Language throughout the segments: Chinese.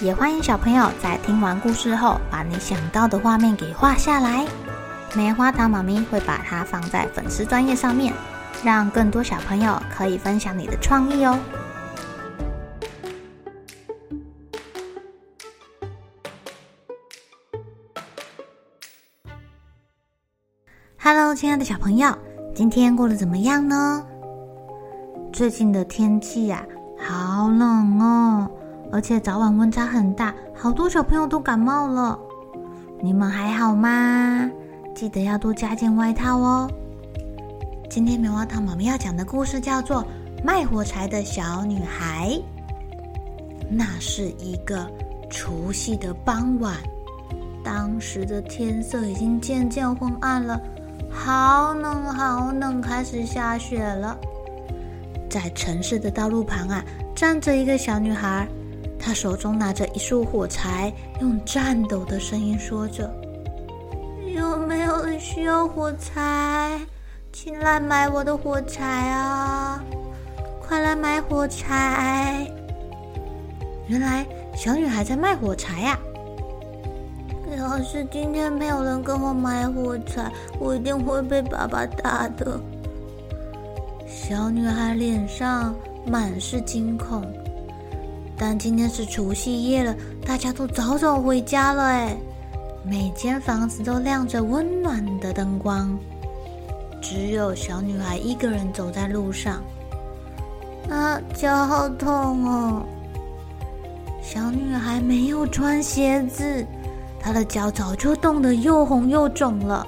也欢迎小朋友在听完故事后，把你想到的画面给画下来。棉花糖妈咪会把它放在粉丝专页上面，让更多小朋友可以分享你的创意哦。Hello，亲爱的小朋友，今天过得怎么样呢？最近的天气呀，好冷哦。而且早晚温差很大，好多小朋友都感冒了。你们还好吗？记得要多加件外套哦。今天棉花糖妈妈要讲的故事叫做《卖火柴的小女孩》。那是一个除夕的傍晚，当时的天色已经渐渐昏暗了，好冷好冷，开始下雪了。在城市的道路旁啊，站着一个小女孩。他手中拿着一束火柴，用颤抖的声音说着：“有没有人需要火柴？请来买我的火柴啊！快来买火柴！”原来小女孩在卖火柴呀。要是今天没有人跟我买火柴，我一定会被爸爸打的。小女孩脸上满是惊恐。但今天是除夕夜了，大家都早早回家了哎。每间房子都亮着温暖的灯光，只有小女孩一个人走在路上。啊，脚好痛哦！小女孩没有穿鞋子，她的脚早就冻得又红又肿了。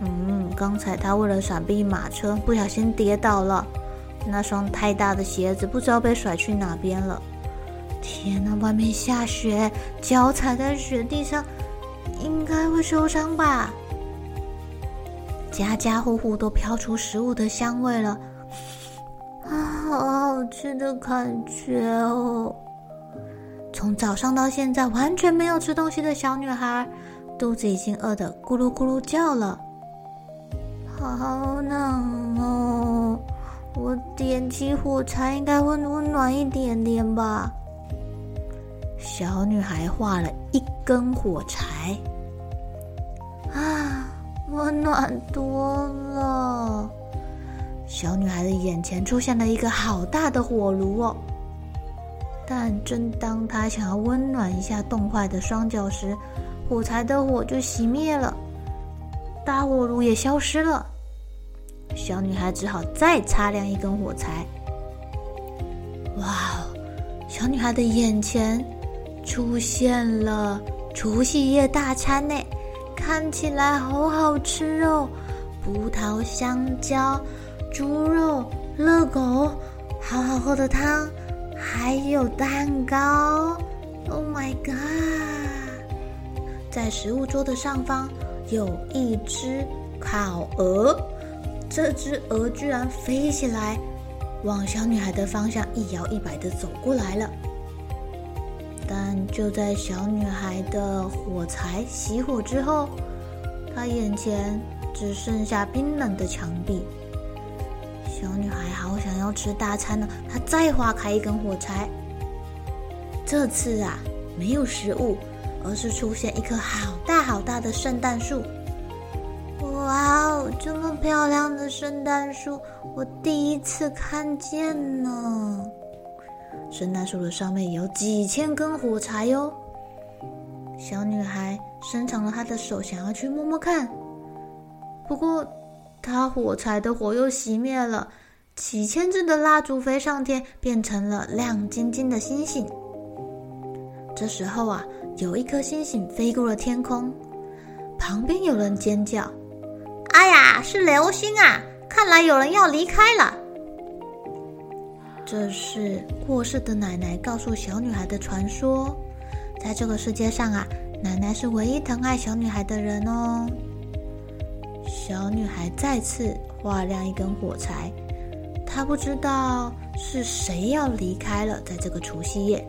嗯，刚才她为了闪避马车，不小心跌倒了，那双太大的鞋子不知道被甩去哪边了。天哪，外面下雪，脚踩在雪地上，应该会受伤吧？家家户户都飘出食物的香味了，啊，好好吃的感觉哦！从早上到现在完全没有吃东西的小女孩，肚子已经饿得咕噜咕噜叫了。好冷哦！我点起火柴，应该会温暖一点点吧？小女孩画了一根火柴，啊，温暖多了。小女孩的眼前出现了一个好大的火炉哦。但正当她想要温暖一下冻坏的双脚时，火柴的火就熄灭了，大火炉也消失了。小女孩只好再擦亮一根火柴。哇哦，小女孩的眼前。出现了除夕夜大餐呢，看起来好好吃哦！葡萄、香蕉、猪肉、热狗，好好喝的汤，还有蛋糕。Oh my god！在食物桌的上方有一只烤鹅，这只鹅居然飞起来，往小女孩的方向一摇一摆地走过来了。但就在小女孩的火柴熄火之后，她眼前只剩下冰冷的墙壁。小女孩好想要吃大餐呢，她再划开一根火柴。这次啊，没有食物，而是出现一棵好大好大的圣诞树。哇哦，这么漂亮的圣诞树，我第一次看见呢。圣诞树的上面有几千根火柴哟。小女孩伸长了她的手，想要去摸摸看。不过，她火柴的火又熄灭了，几千支的蜡烛飞上天，变成了亮晶晶的星星。这时候啊，有一颗星星飞过了天空，旁边有人尖叫：“哎呀，是流星啊！看来有人要离开了。”这是过世的奶奶告诉小女孩的传说。在这个世界上啊，奶奶是唯一疼爱小女孩的人哦。小女孩再次划亮一根火柴，她不知道是谁要离开了，在这个除夕夜。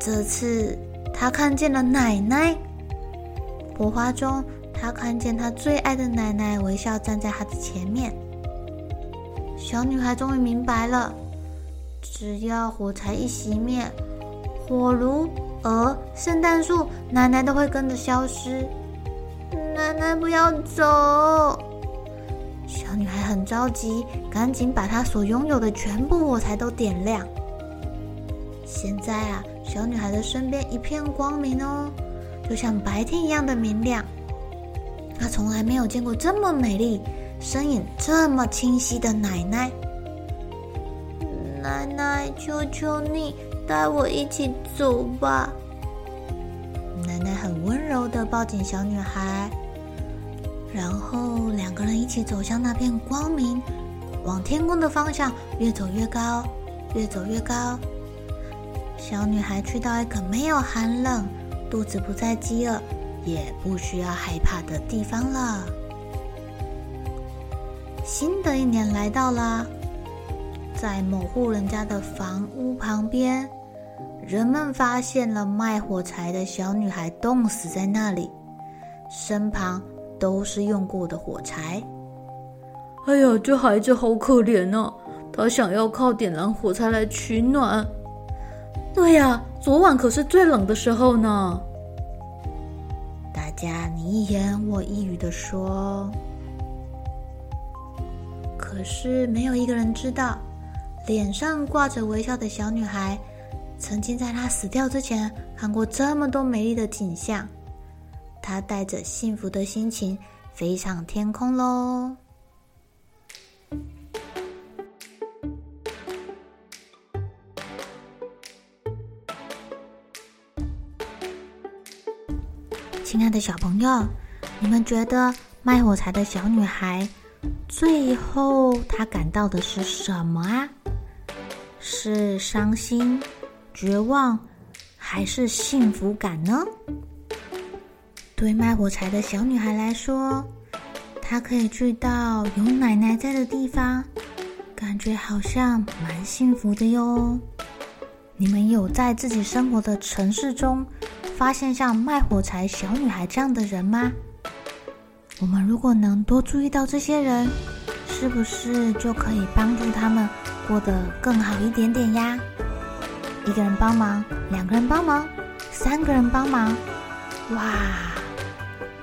这次她看见了奶奶，火花中，她看见她最爱的奶奶微笑站在她的前面。小女孩终于明白了，只要火柴一熄灭，火炉、鹅、圣诞树，奶奶都会跟着消失。奶奶不要走！小女孩很着急，赶紧把她所拥有的全部火柴都点亮。现在啊，小女孩的身边一片光明哦，就像白天一样的明亮。她从来没有见过这么美丽、身影这么清晰的奶奶。奶奶，求求你。带我一起走吧。奶奶很温柔的抱紧小女孩，然后两个人一起走向那片光明，往天空的方向越走越高，越走越高。小女孩去到一个没有寒冷、肚子不再饥饿、也不需要害怕的地方了。新的一年来到啦，在某户人家的房屋旁边。人们发现了卖火柴的小女孩冻死在那里，身旁都是用过的火柴。哎呀，这孩子好可怜啊！他想要靠点燃火柴来取暖。对呀，昨晚可是最冷的时候呢。大家你一言我一语的说，可是没有一个人知道，脸上挂着微笑的小女孩。曾经在她死掉之前看过这么多美丽的景象，她带着幸福的心情飞上天空喽。亲爱的小朋友，你们觉得卖火柴的小女孩最后她感到的是什么啊？是伤心？绝望还是幸福感呢？对卖火柴的小女孩来说，她可以去到有奶奶在的地方，感觉好像蛮幸福的哟。你们有在自己生活的城市中发现像卖火柴小女孩这样的人吗？我们如果能多注意到这些人，是不是就可以帮助他们过得更好一点点呀？一个人帮忙，两个人帮忙，三个人帮忙，哇！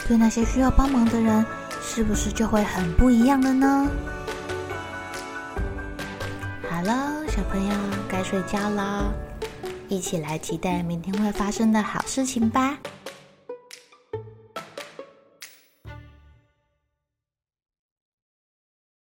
对那些需要帮忙的人，是不是就会很不一样了呢？好了，小朋友该睡觉了，一起来期待明天会发生的好事情吧。